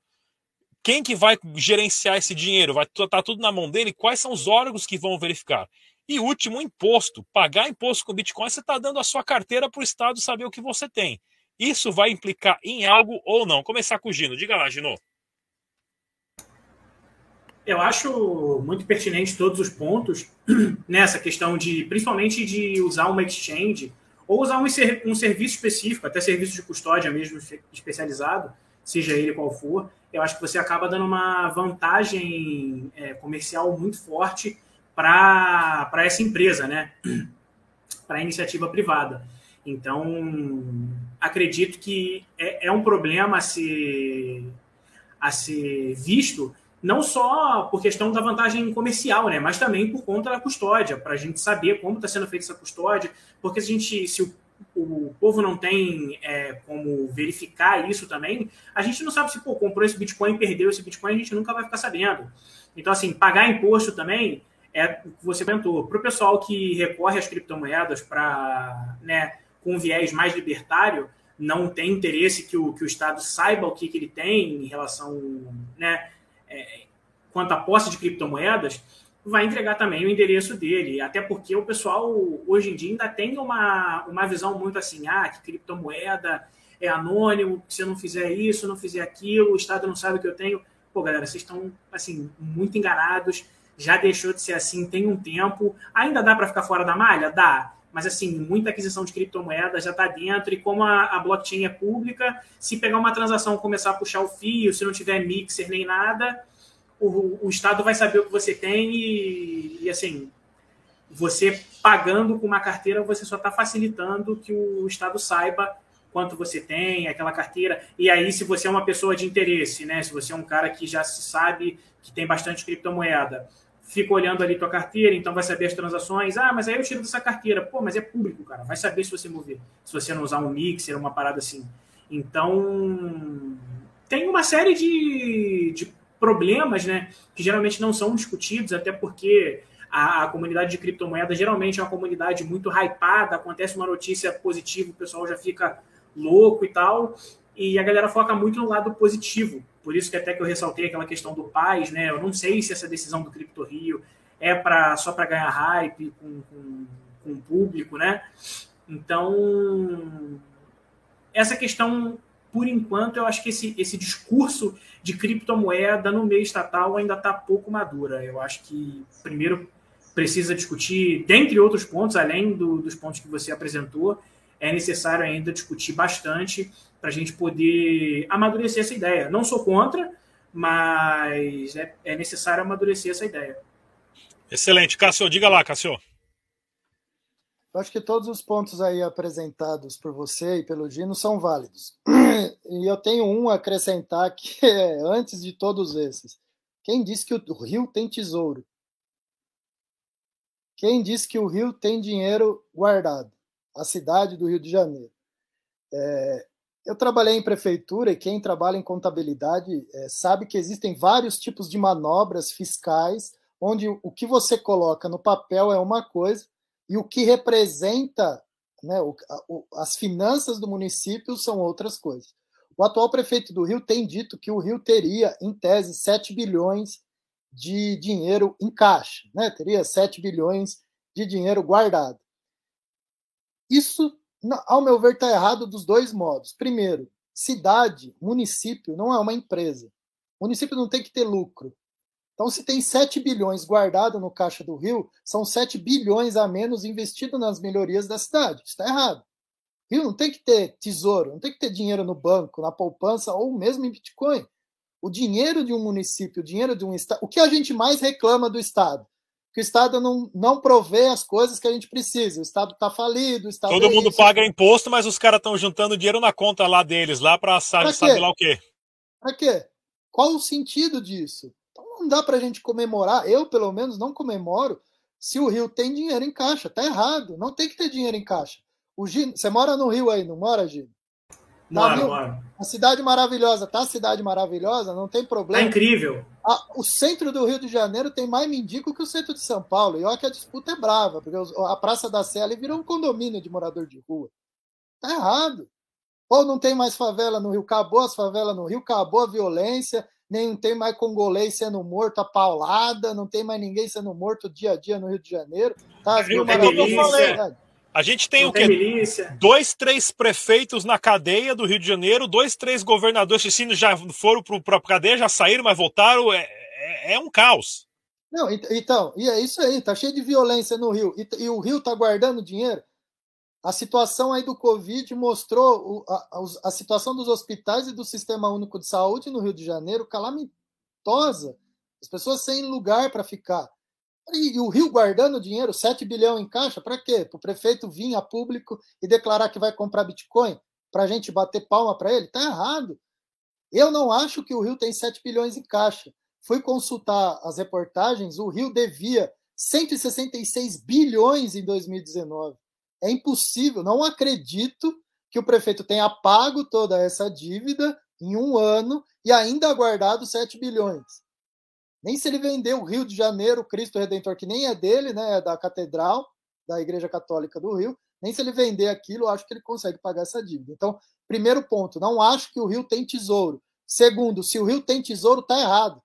Quem que vai gerenciar esse dinheiro? Vai estar tá tudo na mão dele? Quais são os órgãos que vão verificar? E último, imposto. Pagar imposto com Bitcoin, você está dando a sua carteira para o Estado saber o que você tem. Isso vai implicar em algo ou não? Começar com o Gino. Diga lá, Gino. Eu acho muito pertinente todos os pontos nessa questão de, principalmente de usar uma exchange ou usar um, um serviço específico, até serviço de custódia mesmo especializado, seja ele qual for. Eu acho que você acaba dando uma vantagem é, comercial muito forte para essa empresa, né? Para a iniciativa privada. Então, acredito que é, é um problema a ser, a ser visto não só por questão da vantagem comercial, né, mas também por conta da custódia, para a gente saber como está sendo feita essa custódia, porque se a gente, se o, o povo não tem é, como verificar isso também, a gente não sabe se pô, comprou esse Bitcoin, perdeu esse Bitcoin, a gente nunca vai ficar sabendo. Então, assim, pagar imposto também é o que você comentou. Para o pessoal que recorre às criptomoedas para, né, com um viés mais libertário, não tem interesse que o, que o Estado saiba o que, que ele tem em relação, né, é, quanto à posse de criptomoedas, vai entregar também o endereço dele. Até porque o pessoal, hoje em dia, ainda tem uma, uma visão muito assim: ah, que criptomoeda é anônimo, se eu não fizer isso, não fizer aquilo, o Estado não sabe o que eu tenho. Pô, galera, vocês estão assim, muito enganados. Já deixou de ser assim tem um tempo. Ainda dá para ficar fora da malha? Dá. Mas, assim, muita aquisição de criptomoedas já está dentro. E como a, a blockchain é pública, se pegar uma transação começar a puxar o fio, se não tiver mixer nem nada, o, o Estado vai saber o que você tem e, e assim, você pagando com uma carteira, você só está facilitando que o Estado saiba quanto você tem, aquela carteira. E aí, se você é uma pessoa de interesse, né? Se você é um cara que já se sabe que tem bastante criptomoeda, fica olhando ali tua carteira, então vai saber as transações. Ah, mas aí eu tiro dessa carteira. Pô, mas é público, cara. Vai saber se você mover. Se você não usar um mixer, uma parada assim. Então, tem uma série de, de problemas, né, que geralmente não são discutidos, até porque a, a, comunidade de criptomoedas geralmente é uma comunidade muito hypada, acontece uma notícia positiva, o pessoal já fica louco e tal, e a galera foca muito no lado positivo. Por isso que até que eu ressaltei aquela questão do paz, né? Eu não sei se essa decisão do Cripto Rio é para só para ganhar hype com, com, com o público, né? Então, essa questão, por enquanto, eu acho que esse, esse discurso de criptomoeda no meio estatal ainda está pouco madura. Eu acho que, primeiro, precisa discutir, dentre outros pontos, além do, dos pontos que você apresentou, é necessário ainda discutir bastante para a gente poder amadurecer essa ideia. Não sou contra, mas é, é necessário amadurecer essa ideia. Excelente. Cássio, diga lá, Cássio. Eu acho que todos os pontos aí apresentados por você e pelo Gino são válidos. E eu tenho um a acrescentar que é antes de todos esses. Quem disse que o Rio tem tesouro? Quem disse que o Rio tem dinheiro guardado? A cidade do Rio de Janeiro. É, eu trabalhei em prefeitura e quem trabalha em contabilidade é, sabe que existem vários tipos de manobras fiscais onde o que você coloca no papel é uma coisa e o que representa né, o, o, as finanças do município são outras coisas. O atual prefeito do Rio tem dito que o Rio teria, em tese, 7 bilhões de dinheiro em caixa, né? teria 7 bilhões de dinheiro guardado. Isso, ao meu ver, está errado dos dois modos. Primeiro, cidade, município, não é uma empresa. O município não tem que ter lucro. Então, se tem 7 bilhões guardado no Caixa do Rio, são 7 bilhões a menos investido nas melhorias da cidade. Isso está errado. Rio não tem que ter tesouro, não tem que ter dinheiro no banco, na poupança ou mesmo em Bitcoin. O dinheiro de um município, o dinheiro de um estado. O que a gente mais reclama do Estado? Que o Estado não, não provê as coisas que a gente precisa. O Estado está falido. O Estado Todo é mundo isso. paga imposto, mas os caras estão juntando dinheiro na conta lá deles, lá para sabe, sabe lá o quê. Para quê? Qual o sentido disso? não dá para a gente comemorar, eu pelo menos não comemoro, se o Rio tem dinheiro em caixa. Tá errado, não tem que ter dinheiro em caixa. O Gino, você mora no Rio aí, não mora, Gino? Tá, mora, mora. A cidade maravilhosa, tá? Cidade maravilhosa, não tem problema. Tá incrível. A, o centro do Rio de Janeiro tem mais mendigo que o centro de São Paulo. E olha que a disputa é brava, porque a Praça da Sé ali virou um condomínio de morador de rua. Tá errado. Ou não tem mais favela no Rio, acabou as favelas no Rio, acabou a violência, nem tem mais congolês sendo morto a paulada, não tem mais ninguém sendo morto dia a dia no Rio de Janeiro. Tá, as mil maravilhas. A gente tem não o quê? Tem dois, três prefeitos na cadeia do Rio de Janeiro, dois, três governadores que já foram para a cadeia, já saíram, mas voltaram. É, é, é, um caos. Não, então, e é isso aí, tá cheio de violência no Rio. E, e o Rio tá guardando dinheiro. A situação aí do Covid mostrou a, a, situação dos hospitais e do Sistema Único de Saúde no Rio de Janeiro calamitosa. As pessoas sem lugar para ficar. E, o Rio guardando dinheiro, 7 bilhões em caixa, para quê? Para o prefeito vir a público e declarar que vai comprar Bitcoin? Para a gente bater palma para ele? Está errado. Eu não acho que o Rio tem 7 bilhões em caixa. Fui consultar as reportagens, o Rio devia 166 bilhões em 2019. É impossível, não acredito que o prefeito tenha pago toda essa dívida em um ano e ainda guardado 7 bilhões. Nem se ele vender o Rio de Janeiro, o Cristo Redentor, que nem é dele, né, é da Catedral, da Igreja Católica do Rio, nem se ele vender aquilo, eu acho que ele consegue pagar essa dívida. Então, primeiro ponto, não acho que o Rio tem tesouro. Segundo, se o Rio tem tesouro, está errado.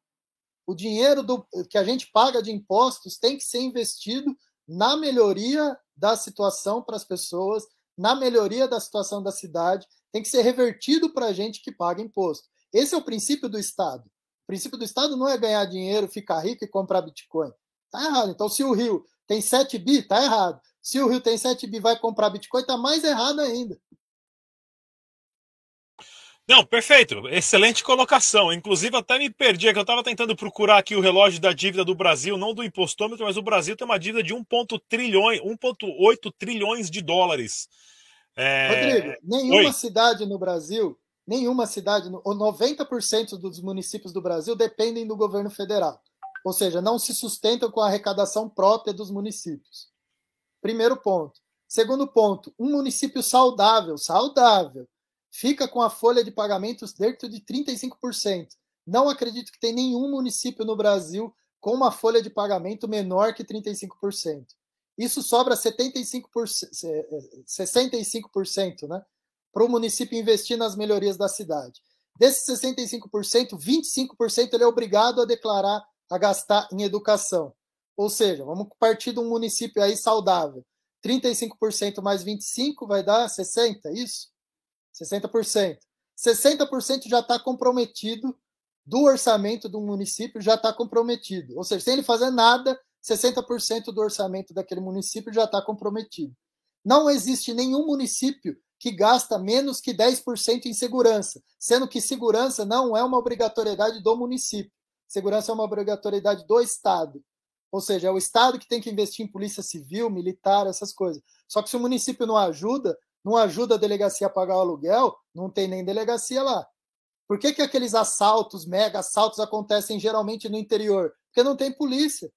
O dinheiro do, que a gente paga de impostos tem que ser investido na melhoria da situação para as pessoas, na melhoria da situação da cidade, tem que ser revertido para a gente que paga imposto. Esse é o princípio do Estado. O princípio do Estado não é ganhar dinheiro, ficar rico e comprar Bitcoin. Tá errado. Então, se o Rio tem 7 bi, tá errado. Se o Rio tem 7 bi vai comprar Bitcoin, tá mais errado ainda. Não, perfeito. Excelente colocação. Inclusive, até me perdi, que eu estava tentando procurar aqui o relógio da dívida do Brasil, não do impostômetro, mas o Brasil tem uma dívida de 1,8 trilhões, 1,8 trilhões de dólares. É... Rodrigo, nenhuma Oi. cidade no Brasil, nenhuma cidade, 90% dos municípios do Brasil dependem do governo federal. Ou seja, não se sustentam com a arrecadação própria dos municípios. Primeiro ponto. Segundo ponto, um município saudável, saudável, fica com a folha de pagamentos dentro de 35%. Não acredito que tem nenhum município no Brasil com uma folha de pagamento menor que 35%. Isso sobra 75%, 65% né, para o município investir nas melhorias da cidade. Desses 65%, 25% ele é obrigado a declarar, a gastar em educação. Ou seja, vamos partir de um município aí saudável. 35% mais 25% vai dar 60%, é isso? 60%. 60% já está comprometido do orçamento do município já está comprometido. Ou seja, sem ele fazer nada, 60% do orçamento daquele município já está comprometido. Não existe nenhum município que gasta menos que 10% em segurança, sendo que segurança não é uma obrigatoriedade do município. Segurança é uma obrigatoriedade do Estado. Ou seja, é o Estado que tem que investir em polícia civil, militar, essas coisas. Só que se o município não ajuda, não ajuda a delegacia a pagar o aluguel, não tem nem delegacia lá. Por que, que aqueles assaltos, mega assaltos, acontecem geralmente no interior? Porque não tem polícia.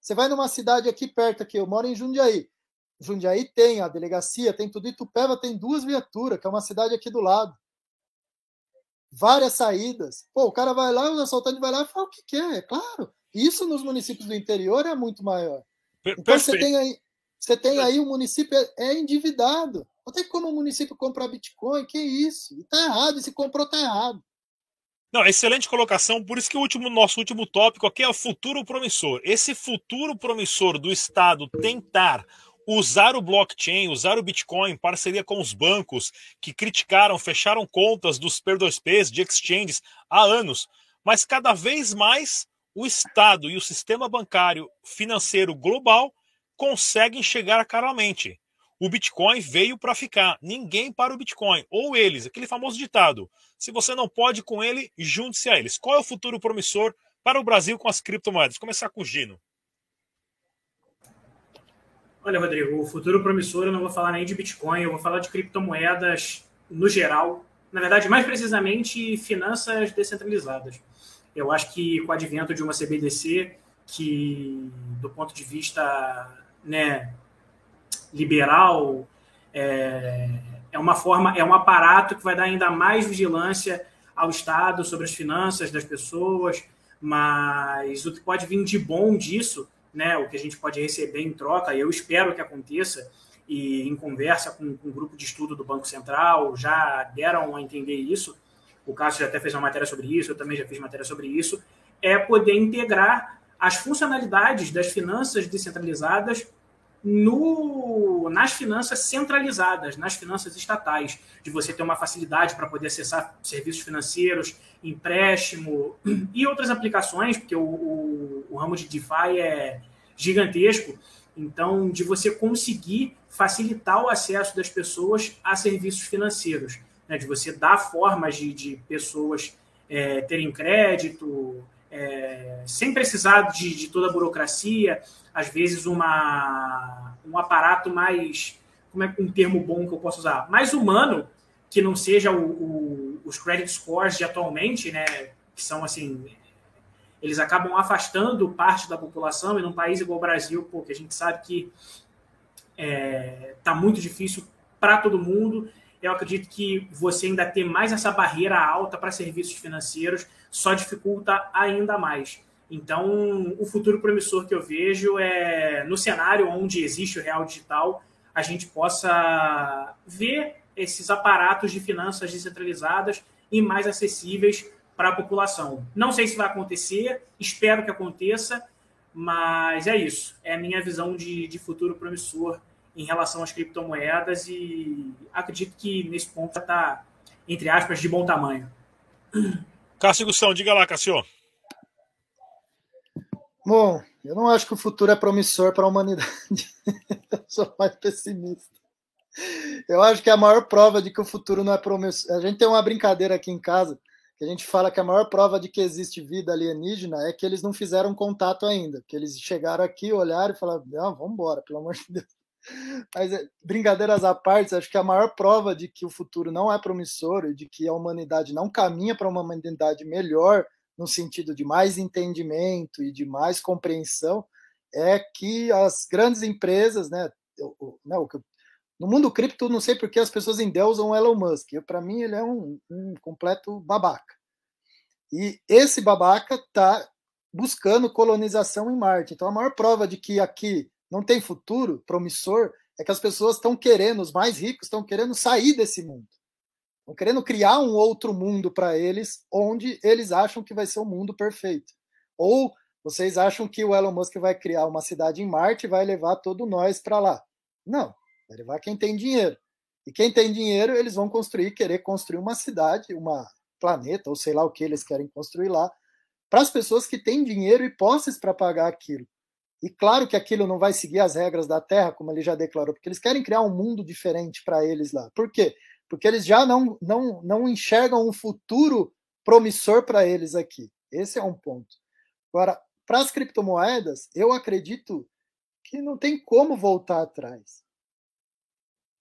Você vai numa cidade aqui perto, aqui, eu moro em Jundiaí. Jundiaí tem a delegacia, tem tudo. Itupeva tem duas viaturas, que é uma cidade aqui do lado. Várias saídas. Pô, o cara vai lá, o assaltante vai lá e fala o que quer, é claro. Isso nos municípios do interior é muito maior. Então Perfeito. você tem aí, você tem aí o município é, é endividado. Não tem como o município comprar Bitcoin, que isso? Está errado, e se comprou, está errado. Não, excelente colocação. Por isso que o último, nosso último tópico aqui é o futuro promissor. Esse futuro promissor do Estado tentar usar o blockchain, usar o Bitcoin parceria com os bancos que criticaram, fecharam contas dos P2Ps, de exchanges há anos, mas cada vez mais o Estado e o sistema bancário financeiro global conseguem chegar claramente. O Bitcoin veio para ficar. Ninguém para o Bitcoin. Ou eles, aquele famoso ditado: se você não pode com ele, junte-se a eles. Qual é o futuro promissor para o Brasil com as criptomoedas? Vou começar com o Gino. Olha, Rodrigo, o futuro promissor eu não vou falar nem de Bitcoin, eu vou falar de criptomoedas no geral. Na verdade, mais precisamente, finanças descentralizadas. Eu acho que com o advento de uma CBDC, que do ponto de vista né, liberal é, é uma forma, é um aparato que vai dar ainda mais vigilância ao Estado sobre as finanças das pessoas, mas o que pode vir de bom disso, né, o que a gente pode receber em troca, e eu espero que aconteça, e em conversa com, com um grupo de estudo do Banco Central, já deram a entender isso, o Cássio já até fez uma matéria sobre isso, eu também já fiz matéria sobre isso, é poder integrar as funcionalidades das finanças descentralizadas no, nas finanças centralizadas, nas finanças estatais, de você ter uma facilidade para poder acessar serviços financeiros, empréstimo e outras aplicações, porque o, o, o ramo de DeFi é gigantesco. Então, de você conseguir facilitar o acesso das pessoas a serviços financeiros, né? de você dar formas de, de pessoas é, terem crédito, é, sem precisar de, de, toda a burocracia, às vezes uma, um aparato mais, como é um termo bom que eu posso usar, mais humano, que não seja o, o, os credit scores de atualmente, né, que são assim, eles acabam afastando parte da população, e num país igual o Brasil, porque a gente sabe que está é, tá muito difícil para todo mundo, eu acredito que você ainda ter mais essa barreira alta para serviços financeiros só dificulta ainda mais. Então, o futuro promissor que eu vejo é no cenário onde existe o real digital, a gente possa ver esses aparatos de finanças descentralizadas e mais acessíveis para a população. Não sei se vai acontecer, espero que aconteça, mas é isso. É a minha visão de, de futuro promissor em relação às criptomoedas e acredito que nesse ponto já está, entre aspas, de bom tamanho. Cássio Gustão, diga lá, Cássio. Bom, eu não acho que o futuro é promissor para a humanidade. eu sou mais pessimista. Eu acho que a maior prova de que o futuro não é promissor. A gente tem uma brincadeira aqui em casa que a gente fala que a maior prova de que existe vida alienígena é que eles não fizeram contato ainda, que eles chegaram aqui, olharam e falaram: não, vamos embora, pelo amor de Deus. Mas, é, brincadeiras à parte, acho que a maior prova de que o futuro não é promissor e de que a humanidade não caminha para uma humanidade melhor, no sentido de mais entendimento e de mais compreensão, é que as grandes empresas, né, né no mundo cripto, não sei porque as pessoas endeusam o Elon Musk. Para mim, ele é um, um completo babaca. E esse babaca está buscando colonização em Marte. Então, a maior prova de que aqui não tem futuro promissor, é que as pessoas estão querendo, os mais ricos estão querendo sair desse mundo. Estão querendo criar um outro mundo para eles, onde eles acham que vai ser o um mundo perfeito. Ou vocês acham que o Elon Musk vai criar uma cidade em Marte e vai levar todo nós para lá? Não, vai levar quem tem dinheiro. E quem tem dinheiro, eles vão construir, querer construir uma cidade, uma planeta, ou sei lá o que eles querem construir lá, para as pessoas que têm dinheiro e posses para pagar aquilo. E claro que aquilo não vai seguir as regras da Terra, como ele já declarou, porque eles querem criar um mundo diferente para eles lá. Por quê? Porque eles já não, não, não enxergam um futuro promissor para eles aqui. Esse é um ponto. Agora, para as criptomoedas, eu acredito que não tem como voltar atrás.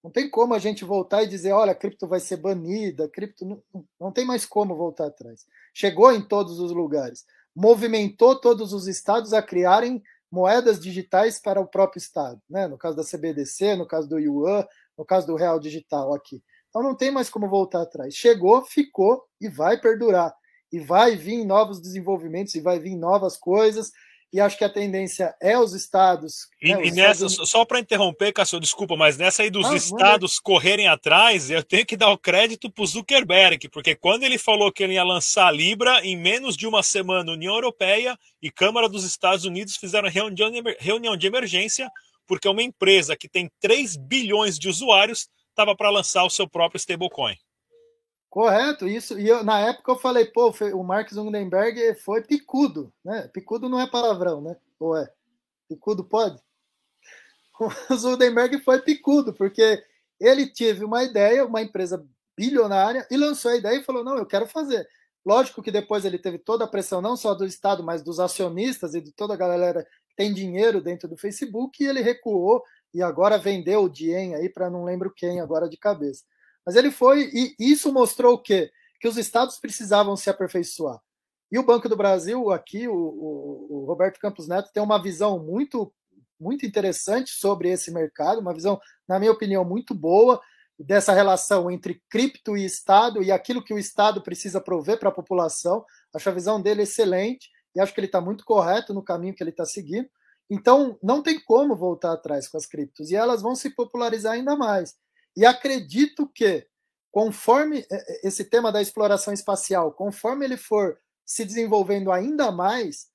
Não tem como a gente voltar e dizer, olha, a cripto vai ser banida, cripto não, não tem mais como voltar atrás. Chegou em todos os lugares, movimentou todos os estados a criarem moedas digitais para o próprio estado, né? No caso da CBDC, no caso do Yuan, no caso do real digital aqui. Então não tem mais como voltar atrás. Chegou, ficou e vai perdurar. E vai vir novos desenvolvimentos e vai vir novas coisas e acho que a tendência é os estados. E, né, os e nessa, estados... só para interromper, Cássio, desculpa, mas nessa aí dos ah, estados correrem atrás, eu tenho que dar o crédito para o Zuckerberg, porque quando ele falou que ele ia lançar a Libra, em menos de uma semana, União Europeia e Câmara dos Estados Unidos fizeram reunião de, reunião de emergência, porque uma empresa que tem 3 bilhões de usuários estava para lançar o seu próprio stablecoin. Correto, isso. E eu, na época eu falei, pô, o Mark Zuckerberg foi picudo, né? Picudo não é palavrão, né? Ou é? Picudo pode? O Zuckerberg foi picudo, porque ele teve uma ideia, uma empresa bilionária, e lançou a ideia e falou: não, eu quero fazer. Lógico que depois ele teve toda a pressão, não só do Estado, mas dos acionistas e de toda a galera que tem dinheiro dentro do Facebook, e ele recuou e agora vendeu o Dien aí para não lembro quem agora de cabeça. Mas ele foi, e isso mostrou o quê? Que os estados precisavam se aperfeiçoar. E o Banco do Brasil, aqui, o, o, o Roberto Campos Neto tem uma visão muito, muito interessante sobre esse mercado, uma visão, na minha opinião, muito boa dessa relação entre cripto e Estado e aquilo que o Estado precisa prover para a população. Acho a visão dele excelente e acho que ele está muito correto no caminho que ele está seguindo. Então, não tem como voltar atrás com as criptos e elas vão se popularizar ainda mais. E acredito que, conforme é, é, esse tema da exploração espacial, conforme ele for se desenvolvendo ainda mais,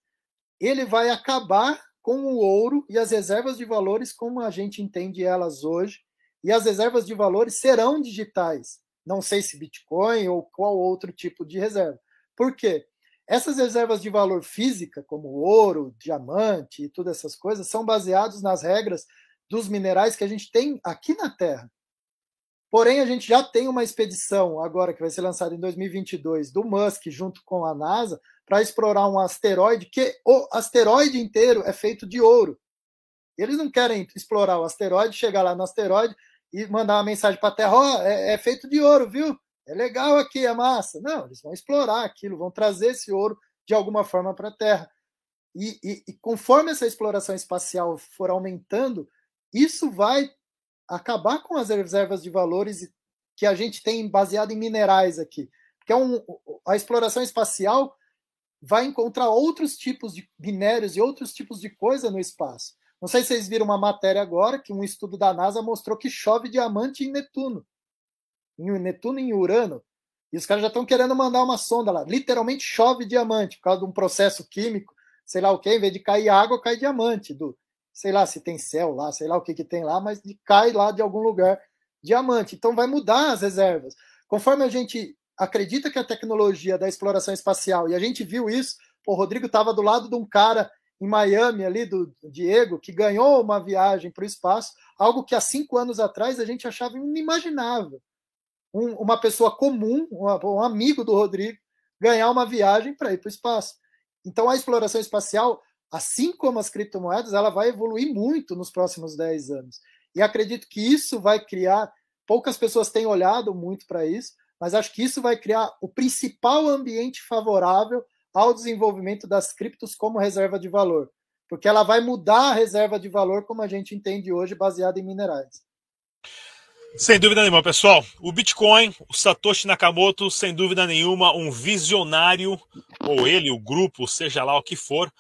ele vai acabar com o ouro e as reservas de valores como a gente entende elas hoje. E as reservas de valores serão digitais. Não sei se Bitcoin ou qual outro tipo de reserva. Por quê? Essas reservas de valor física, como ouro, diamante e todas essas coisas, são baseados nas regras dos minerais que a gente tem aqui na Terra. Porém, a gente já tem uma expedição agora que vai ser lançada em 2022 do Musk junto com a NASA para explorar um asteroide que o asteroide inteiro é feito de ouro. Eles não querem explorar o asteroide, chegar lá no asteroide e mandar uma mensagem para a Terra: oh, é, é feito de ouro, viu? É legal aqui, é massa. Não, eles vão explorar aquilo, vão trazer esse ouro de alguma forma para a Terra. E, e, e, conforme essa exploração espacial for aumentando, isso vai acabar com as reservas de valores que a gente tem baseado em minerais aqui. Porque é um, a exploração espacial vai encontrar outros tipos de minérios e outros tipos de coisa no espaço. Não sei se vocês viram uma matéria agora que um estudo da NASA mostrou que chove diamante em Netuno. Em Netuno e em Urano. E os caras já estão querendo mandar uma sonda lá. Literalmente chove diamante por causa de um processo químico, sei lá o que, em vez de cair água, cai diamante do, sei lá se tem céu lá, sei lá o que, que tem lá, mas cai lá de algum lugar diamante. Então vai mudar as reservas. Conforme a gente acredita que a tecnologia da exploração espacial, e a gente viu isso, o Rodrigo estava do lado de um cara em Miami, ali, do Diego, que ganhou uma viagem para o espaço, algo que há cinco anos atrás a gente achava inimaginável. Um, uma pessoa comum, um, um amigo do Rodrigo, ganhar uma viagem para ir para o espaço. Então a exploração espacial assim como as criptomoedas, ela vai evoluir muito nos próximos 10 anos. E acredito que isso vai criar, poucas pessoas têm olhado muito para isso, mas acho que isso vai criar o principal ambiente favorável ao desenvolvimento das criptos como reserva de valor, porque ela vai mudar a reserva de valor como a gente entende hoje, baseada em minerais. Sem dúvida nenhuma, pessoal. O Bitcoin, o Satoshi Nakamoto, sem dúvida nenhuma, um visionário, ou ele, o grupo, seja lá o que for,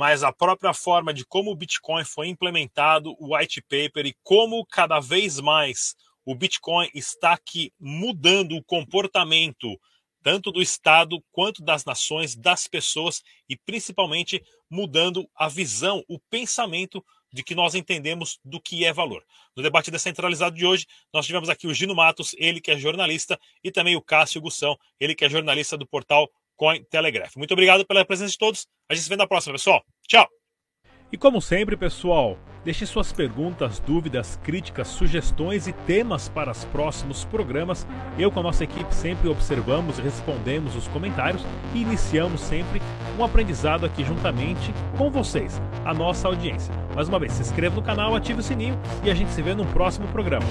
mas a própria forma de como o Bitcoin foi implementado, o white paper e como cada vez mais o Bitcoin está aqui mudando o comportamento tanto do Estado quanto das nações, das pessoas e principalmente mudando a visão, o pensamento de que nós entendemos do que é valor. No debate descentralizado de hoje, nós tivemos aqui o Gino Matos, ele que é jornalista, e também o Cássio Gussão, ele que é jornalista do portal Coin Telegraph. Muito obrigado pela presença de todos. A gente se vê na próxima, pessoal. Tchau! E como sempre, pessoal, deixe suas perguntas, dúvidas, críticas, sugestões e temas para os próximos programas. Eu com a nossa equipe sempre observamos e respondemos os comentários e iniciamos sempre um aprendizado aqui juntamente com vocês, a nossa audiência. Mais uma vez, se inscreva no canal, ative o sininho e a gente se vê no próximo programa.